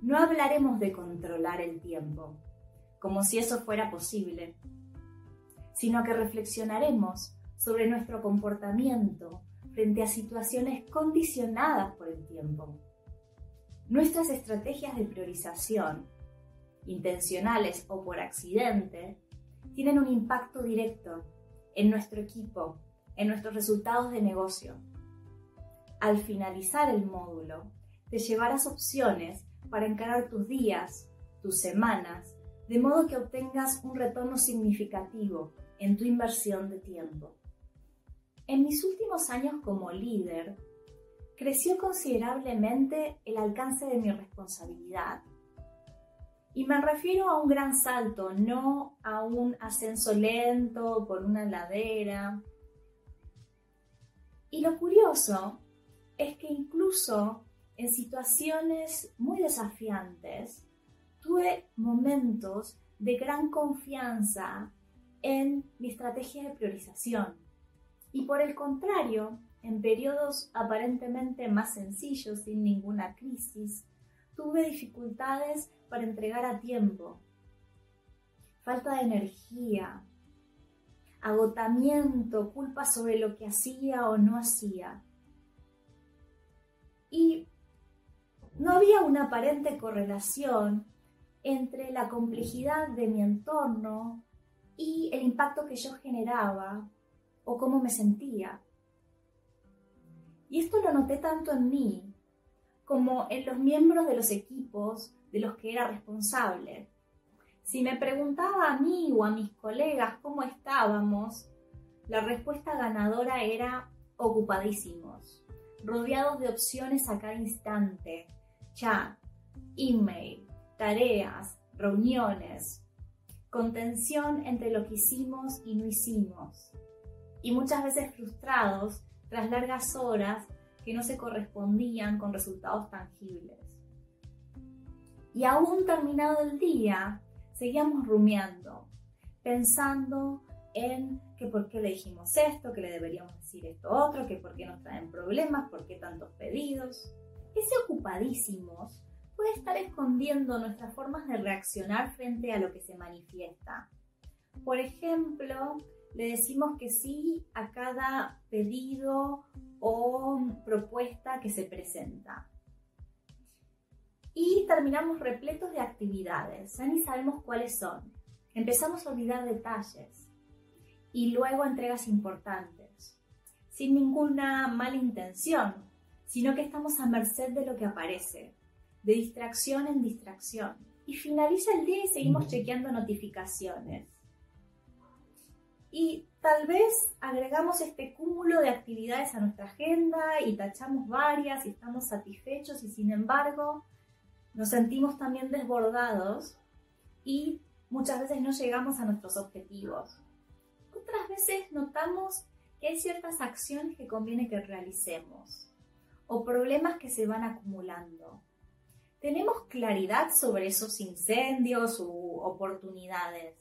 no hablaremos de controlar el tiempo, como si eso fuera posible, sino que reflexionaremos sobre nuestro comportamiento frente a situaciones condicionadas por el tiempo. Nuestras estrategias de priorización, intencionales o por accidente, tienen un impacto directo en nuestro equipo, en nuestros resultados de negocio. Al finalizar el módulo, te llevarás opciones para encarar tus días, tus semanas, de modo que obtengas un retorno significativo en tu inversión de tiempo. En mis últimos años como líder, creció considerablemente el alcance de mi responsabilidad. Y me refiero a un gran salto, no a un ascenso lento por una ladera. Y lo curioso es que incluso en situaciones muy desafiantes, tuve momentos de gran confianza en mi estrategia de priorización. Y por el contrario, en periodos aparentemente más sencillos, sin ninguna crisis, tuve dificultades para entregar a tiempo. Falta de energía, agotamiento, culpa sobre lo que hacía o no hacía. Y no había una aparente correlación entre la complejidad de mi entorno y el impacto que yo generaba o cómo me sentía. Y esto lo noté tanto en mí como en los miembros de los equipos de los que era responsable. Si me preguntaba a mí o a mis colegas cómo estábamos, la respuesta ganadora era ocupadísimos, rodeados de opciones a cada instante, chat, email, tareas, reuniones, contención entre lo que hicimos y no hicimos, y muchas veces frustrados tras largas horas que no se correspondían con resultados tangibles. Y aún terminado el día, seguíamos rumiando, pensando en que por qué le dijimos esto, que le deberíamos decir esto otro, que por qué nos traen problemas, por qué tantos pedidos ese ocupadísimos puede estar escondiendo nuestras formas de reaccionar frente a lo que se manifiesta. Por ejemplo, le decimos que sí a cada pedido o propuesta que se presenta. Y terminamos repletos de actividades, ya ni sabemos cuáles son. Empezamos a olvidar detalles y luego entregas importantes, sin ninguna mala intención, sino que estamos a merced de lo que aparece, de distracción en distracción. Y finaliza el día y seguimos chequeando notificaciones. Y tal vez agregamos este cúmulo de actividades a nuestra agenda y tachamos varias y estamos satisfechos y sin embargo nos sentimos también desbordados y muchas veces no llegamos a nuestros objetivos. Otras veces notamos que hay ciertas acciones que conviene que realicemos o problemas que se van acumulando. Tenemos claridad sobre esos incendios u oportunidades.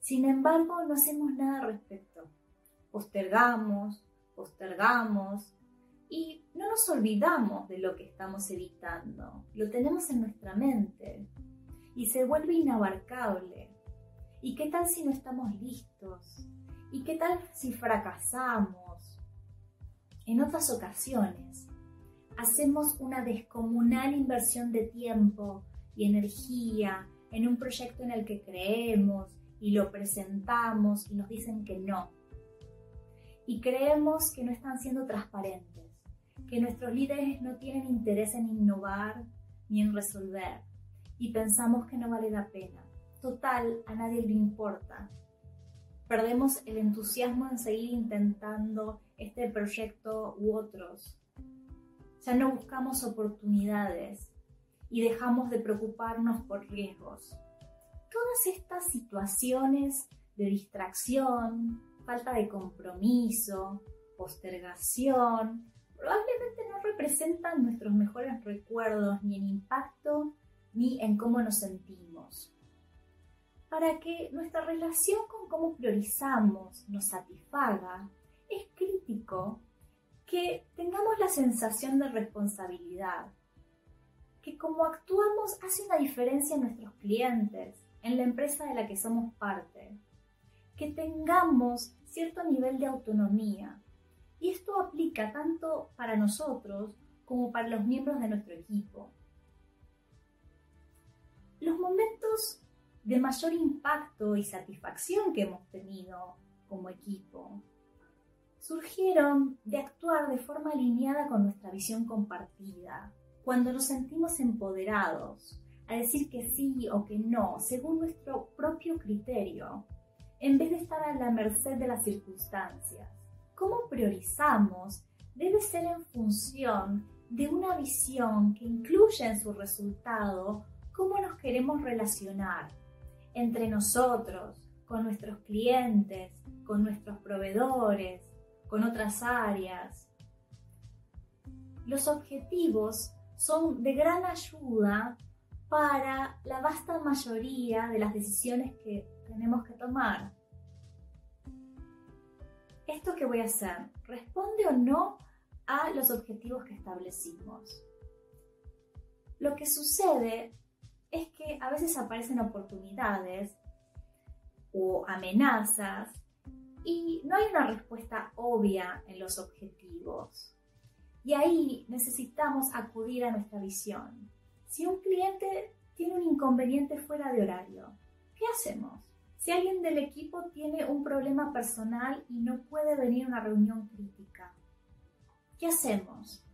Sin embargo, no hacemos nada al respecto. Postergamos, postergamos y no nos olvidamos de lo que estamos evitando. Lo tenemos en nuestra mente y se vuelve inabarcable. ¿Y qué tal si no estamos listos? ¿Y qué tal si fracasamos? En otras ocasiones, hacemos una descomunal inversión de tiempo y energía en un proyecto en el que creemos y lo presentamos y nos dicen que no. Y creemos que no están siendo transparentes, que nuestros líderes no tienen interés en innovar ni en resolver y pensamos que no vale la pena. Total, a nadie le importa. Perdemos el entusiasmo en seguir intentando este proyecto u otros ya no buscamos oportunidades y dejamos de preocuparnos por riesgos. Todas estas situaciones de distracción, falta de compromiso, postergación, probablemente no representan nuestros mejores recuerdos ni en impacto ni en cómo nos sentimos. Para que nuestra relación con cómo priorizamos nos satisfaga, es crítico que tengamos la sensación de responsabilidad, que como actuamos hace una diferencia en nuestros clientes, en la empresa de la que somos parte. Que tengamos cierto nivel de autonomía. Y esto aplica tanto para nosotros como para los miembros de nuestro equipo. Los momentos de mayor impacto y satisfacción que hemos tenido como equipo surgieron de actuar de forma alineada con nuestra visión compartida, cuando nos sentimos empoderados a decir que sí o que no según nuestro propio criterio, en vez de estar a la merced de las circunstancias. Cómo priorizamos debe ser en función de una visión que incluya en su resultado cómo nos queremos relacionar entre nosotros, con nuestros clientes, con nuestros proveedores, con otras áreas. Los objetivos son de gran ayuda para la vasta mayoría de las decisiones que tenemos que tomar. ¿Esto que voy a hacer responde o no a los objetivos que establecimos? Lo que sucede es que a veces aparecen oportunidades o amenazas y no hay una respuesta obvia en los objetivos. Y ahí necesitamos acudir a nuestra visión. Si un cliente tiene un inconveniente fuera de horario, ¿qué hacemos? Si alguien del equipo tiene un problema personal y no puede venir a una reunión crítica, ¿qué hacemos?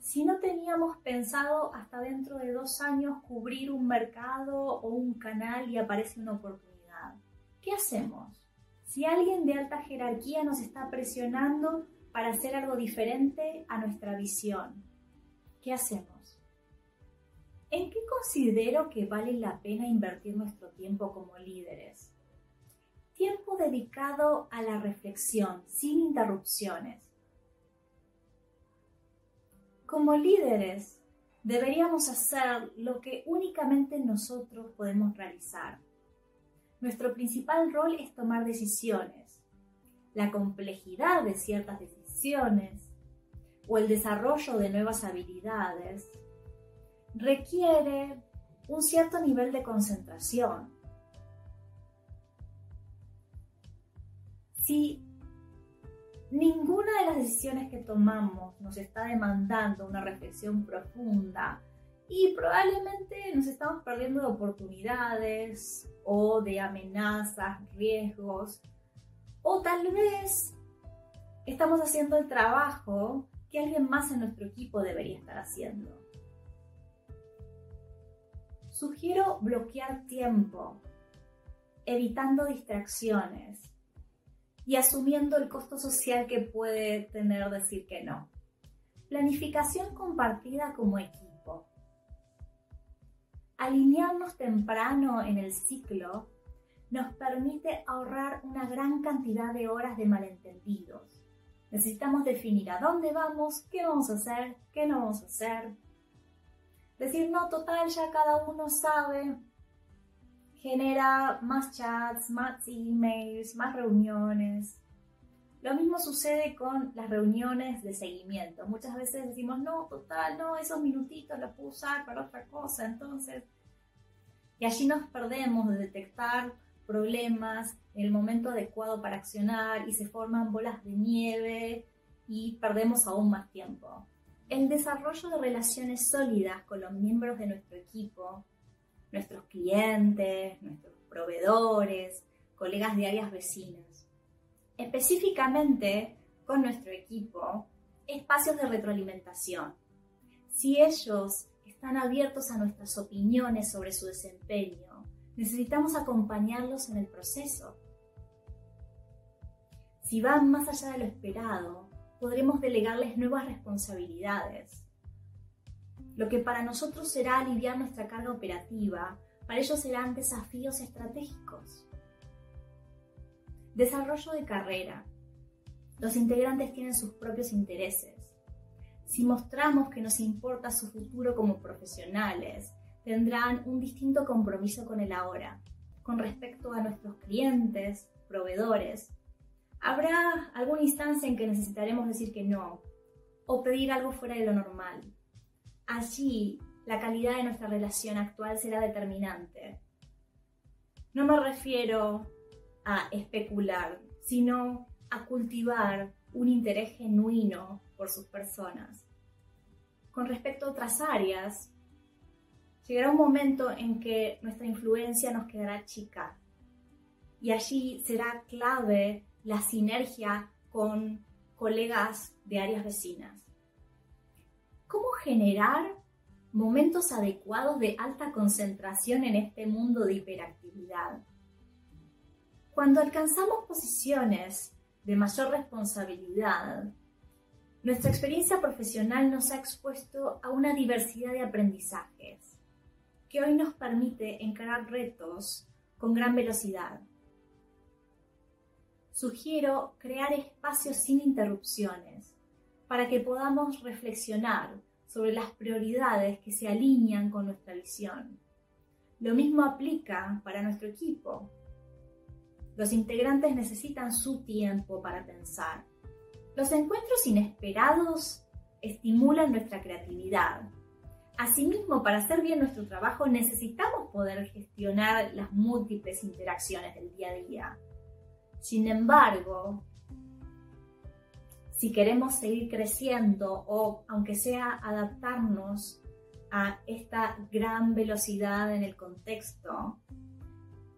Si no teníamos pensado hasta dentro de dos años cubrir un mercado o un canal y aparece una oportunidad, ¿qué hacemos? Si alguien de alta jerarquía nos está presionando para hacer algo diferente a nuestra visión, ¿qué hacemos? ¿En qué considero que vale la pena invertir nuestro tiempo como líderes? Tiempo dedicado a la reflexión, sin interrupciones como líderes, deberíamos hacer lo que únicamente nosotros podemos realizar. Nuestro principal rol es tomar decisiones. La complejidad de ciertas decisiones o el desarrollo de nuevas habilidades requiere un cierto nivel de concentración. Si Ninguna de las decisiones que tomamos nos está demandando una reflexión profunda y probablemente nos estamos perdiendo de oportunidades o de amenazas, riesgos o tal vez estamos haciendo el trabajo que alguien más en nuestro equipo debería estar haciendo. Sugiero bloquear tiempo, evitando distracciones y asumiendo el costo social que puede tener decir que no. Planificación compartida como equipo. Alinearnos temprano en el ciclo nos permite ahorrar una gran cantidad de horas de malentendidos. Necesitamos definir a dónde vamos, qué vamos a hacer, qué no vamos a hacer. Decir, no, total, ya cada uno sabe genera más chats, más emails, más reuniones. Lo mismo sucede con las reuniones de seguimiento. Muchas veces decimos, no, total, no, esos minutitos los puedo usar para otra cosa, entonces... Y allí nos perdemos de detectar problemas el momento adecuado para accionar y se forman bolas de nieve y perdemos aún más tiempo. El desarrollo de relaciones sólidas con los miembros de nuestro equipo nuestros clientes, nuestros proveedores, colegas de áreas vecinas. Específicamente con nuestro equipo, espacios de retroalimentación. Si ellos están abiertos a nuestras opiniones sobre su desempeño, necesitamos acompañarlos en el proceso. Si van más allá de lo esperado, podremos delegarles nuevas responsabilidades lo que para nosotros será aliviar nuestra carga operativa, para ellos serán desafíos estratégicos. Desarrollo de carrera. Los integrantes tienen sus propios intereses. Si mostramos que nos importa su futuro como profesionales, tendrán un distinto compromiso con el ahora, con respecto a nuestros clientes, proveedores. Habrá alguna instancia en que necesitaremos decir que no, o pedir algo fuera de lo normal, Allí, la calidad de nuestra relación actual será determinante. No me refiero a especular, sino a cultivar un interés genuino por sus personas. Con respecto a otras áreas, llegará un momento en que nuestra influencia nos quedará chica y allí será clave la sinergia con colegas de áreas vecinas. ¿Cómo generar momentos adecuados de alta concentración en este mundo de hiperactividad? Cuando alcanzamos posiciones de mayor responsabilidad, nuestra experiencia profesional nos ha expuesto a una diversidad de aprendizajes que hoy nos permite encarar retos con gran velocidad. Sugiero crear espacios sin interrupciones para que podamos reflexionar sobre las prioridades que se alinean con nuestra visión. Lo mismo aplica para nuestro equipo. Los integrantes necesitan su tiempo para pensar. Los encuentros inesperados estimulan nuestra creatividad. Asimismo, para hacer bien nuestro trabajo necesitamos poder gestionar las múltiples interacciones del día a día. Sin embargo, si queremos seguir creciendo o, aunque sea, adaptarnos a esta gran velocidad en el contexto,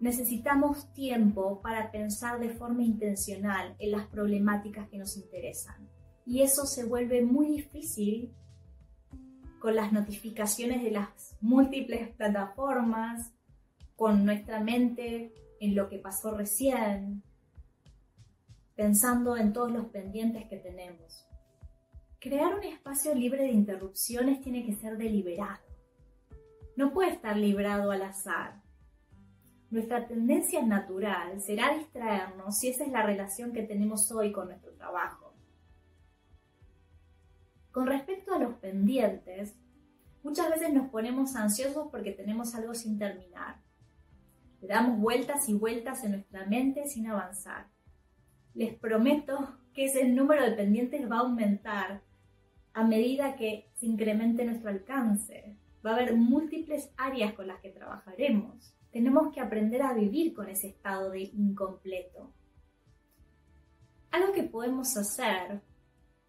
necesitamos tiempo para pensar de forma intencional en las problemáticas que nos interesan. Y eso se vuelve muy difícil con las notificaciones de las múltiples plataformas, con nuestra mente en lo que pasó recién, pensando en todos los pendientes que tenemos. Crear un espacio libre de interrupciones tiene que ser deliberado. No puede estar librado al azar nuestra tendencia natural será distraernos si esa es la relación que tenemos hoy con nuestro trabajo. Con respecto a los pendientes, muchas veces nos ponemos ansiosos porque tenemos algo sin terminar. Le damos vueltas y vueltas en nuestra mente sin avanzar. Les prometo que ese número de pendientes va a aumentar a medida que se incremente nuestro alcance. Va a haber múltiples áreas con las que trabajaremos tenemos que aprender a vivir con ese estado de incompleto. Algo que podemos hacer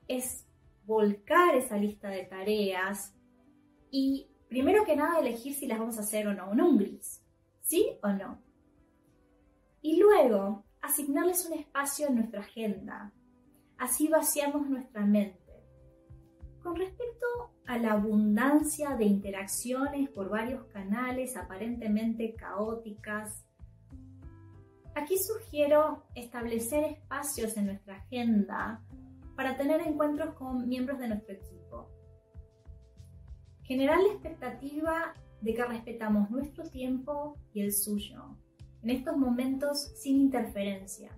es volcar esa lista de tareas y primero que nada elegir si las vamos a hacer o no, en un gris, ¿sí o no? Y luego asignarles un espacio en nuestra agenda. Así vaciamos nuestra mente. Con respecto a la abundancia de interacciones por varios canales aparentemente caóticas, aquí sugiero establecer espacios en nuestra agenda para tener encuentros con miembros de nuestro equipo. Generar la expectativa de que respetamos nuestro tiempo y el suyo, en estos momentos sin interferencia.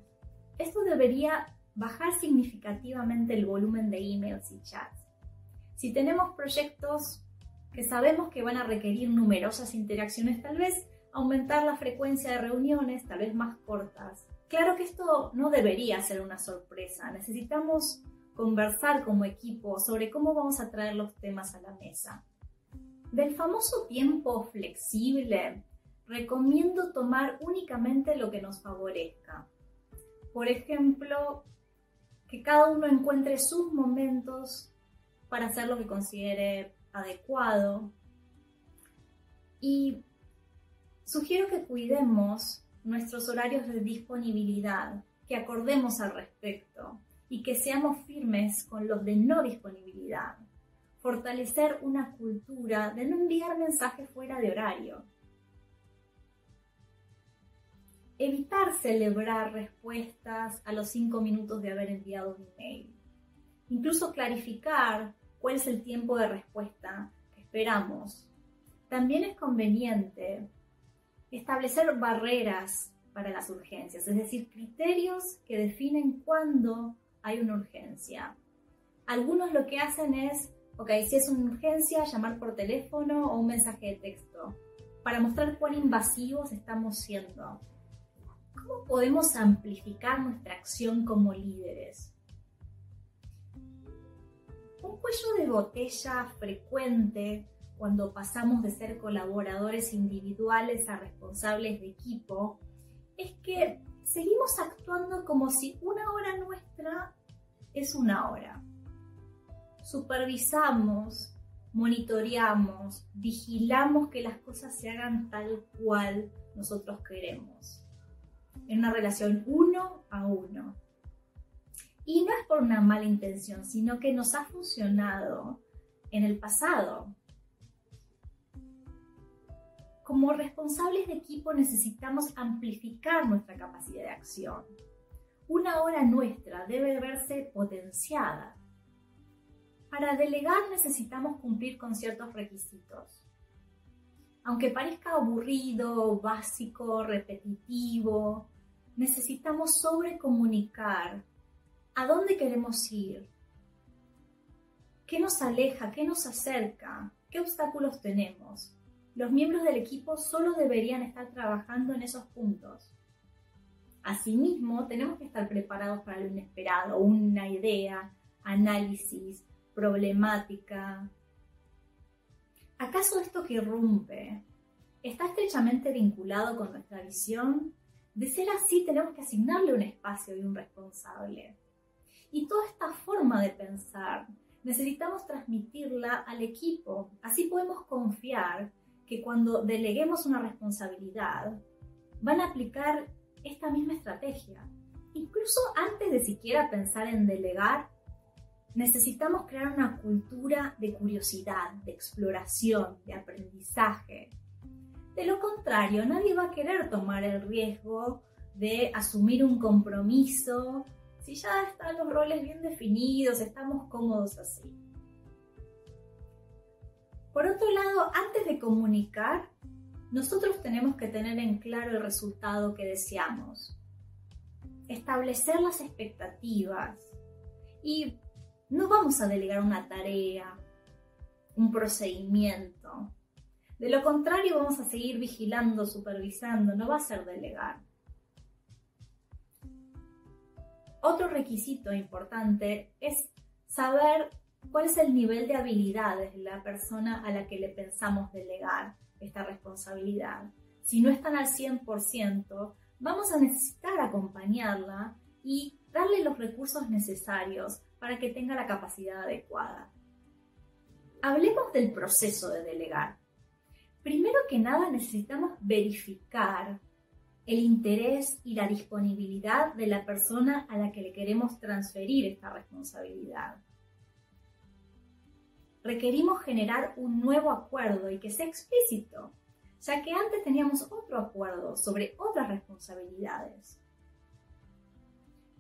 Esto debería bajar significativamente el volumen de emails y chats si tenemos proyectos que sabemos que van a requerir numerosas interacciones, tal vez aumentar la frecuencia de reuniones, tal vez más cortas. Claro que esto no debería ser una sorpresa. Necesitamos conversar como equipo sobre cómo vamos a traer los temas a la mesa. Del famoso tiempo flexible, recomiendo tomar únicamente lo que nos favorezca. Por ejemplo, que cada uno encuentre sus momentos para hacer lo que considere adecuado. Y sugiero que cuidemos nuestros horarios de disponibilidad, que acordemos al respecto y que seamos firmes con los de no disponibilidad. Fortalecer una cultura de no enviar mensajes fuera de horario. Evitar celebrar respuestas a los cinco minutos de haber enviado un email. Incluso clarificar cuál es el tiempo de respuesta que esperamos. También es conveniente establecer barreras para las urgencias, es decir, criterios que definen cuándo hay una urgencia. Algunos lo que hacen es, ok, si es una urgencia, llamar por teléfono o un mensaje de texto, para mostrar cuán invasivos estamos siendo. ¿Cómo podemos amplificar nuestra acción como líderes? Un cuello de botella frecuente cuando pasamos de ser colaboradores individuales a responsables de equipo es que seguimos actuando como si una hora nuestra es una hora. Supervisamos, monitoreamos, vigilamos que las cosas se hagan tal cual nosotros queremos. En una relación uno a uno. Y no es por una mala intención, sino que nos ha funcionado en el pasado. Como responsables de equipo necesitamos amplificar nuestra capacidad de acción. Una hora nuestra debe verse potenciada. Para delegar necesitamos cumplir con ciertos requisitos. Aunque parezca aburrido, básico, repetitivo, necesitamos sobrecomunicar a dónde queremos ir, qué nos aleja, qué nos acerca, qué obstáculos tenemos los miembros del equipo solo deberían estar trabajando en esos puntos. Asimismo, tenemos que estar preparados para lo inesperado, una idea, análisis, problemática. ¿Acaso esto que irrumpe está estrechamente vinculado con nuestra visión? De ser así, tenemos que asignarle un espacio y un responsable. Y toda esta forma de pensar necesitamos transmitirla al equipo. Así podemos confiar que cuando deleguemos una responsabilidad, van a aplicar esta misma estrategia. Incluso antes de siquiera pensar en delegar, necesitamos crear una cultura de curiosidad, de exploración, de aprendizaje. De lo contrario, nadie va a querer tomar el riesgo de asumir un compromiso si ya están los roles bien definidos, estamos cómodos así. Por otro lado, antes de comunicar, nosotros tenemos que tener en claro el resultado que deseamos, establecer las expectativas y no vamos a delegar una tarea, un procedimiento. De lo contrario, vamos a seguir vigilando, supervisando, no va a ser delegar. Otro requisito importante es saber cuál es el nivel de habilidades de la persona a la que le pensamos delegar esta responsabilidad. Si no están al 100%, vamos a necesitar acompañarla y darle los recursos necesarios para que tenga la capacidad adecuada. Hablemos del proceso de delegar. Primero que nada necesitamos verificar el interés y la disponibilidad de la persona a la que le queremos transferir esta responsabilidad requerimos generar un nuevo acuerdo y que sea explícito, ya que antes teníamos otro acuerdo sobre otras responsabilidades.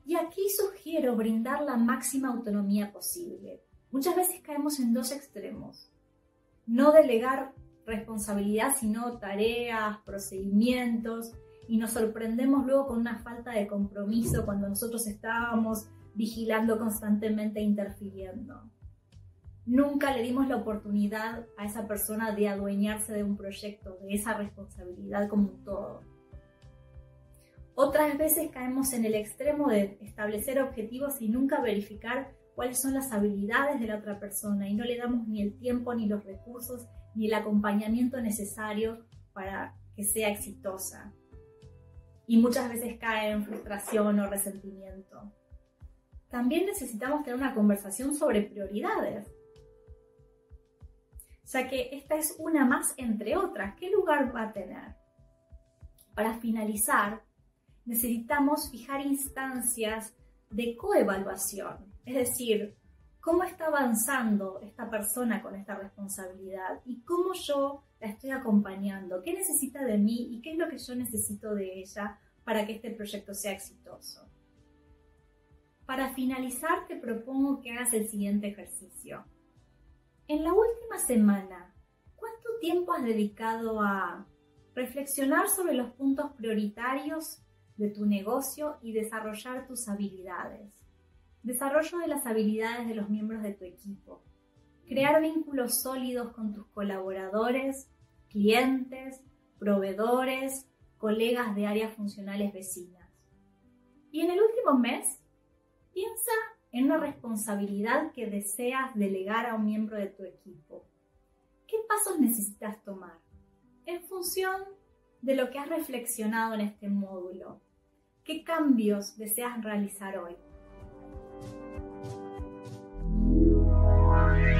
Y aquí sugiero brindar la máxima autonomía posible. Muchas veces caemos en dos extremos. No delegar responsabilidad, sino tareas, procedimientos, y nos sorprendemos luego con una falta de compromiso cuando nosotros estábamos vigilando constantemente e interfiriendo nunca le dimos la oportunidad a esa persona de adueñarse de un proyecto, de esa responsabilidad como un todo. Otras veces caemos en el extremo de establecer objetivos y nunca verificar cuáles son las habilidades de la otra persona y no le damos ni el tiempo, ni los recursos, ni el acompañamiento necesario para que sea exitosa. Y muchas veces cae en frustración o resentimiento. También necesitamos tener una conversación sobre prioridades ya que esta es una más entre otras. ¿Qué lugar va a tener? Para finalizar, necesitamos fijar instancias de coevaluación, es decir, cómo está avanzando esta persona con esta responsabilidad y cómo yo la estoy acompañando, qué necesita de mí y qué es lo que yo necesito de ella para que este proyecto sea exitoso. Para finalizar, te propongo que hagas el siguiente ejercicio. En la última semana, ¿cuánto tiempo has dedicado a reflexionar sobre los puntos prioritarios de tu negocio y desarrollar tus habilidades? Desarrollo de las habilidades de los miembros de tu equipo. Crear vínculos sólidos con tus colaboradores, clientes, proveedores, colegas de áreas funcionales vecinas. Y en el último mes, piensa en una responsabilidad que deseas delegar a un miembro de tu equipo. ¿Qué ¿qué pasos necesitas tomar? En función de lo que has reflexionado en este módulo. ¿Qué cambios deseas realizar hoy?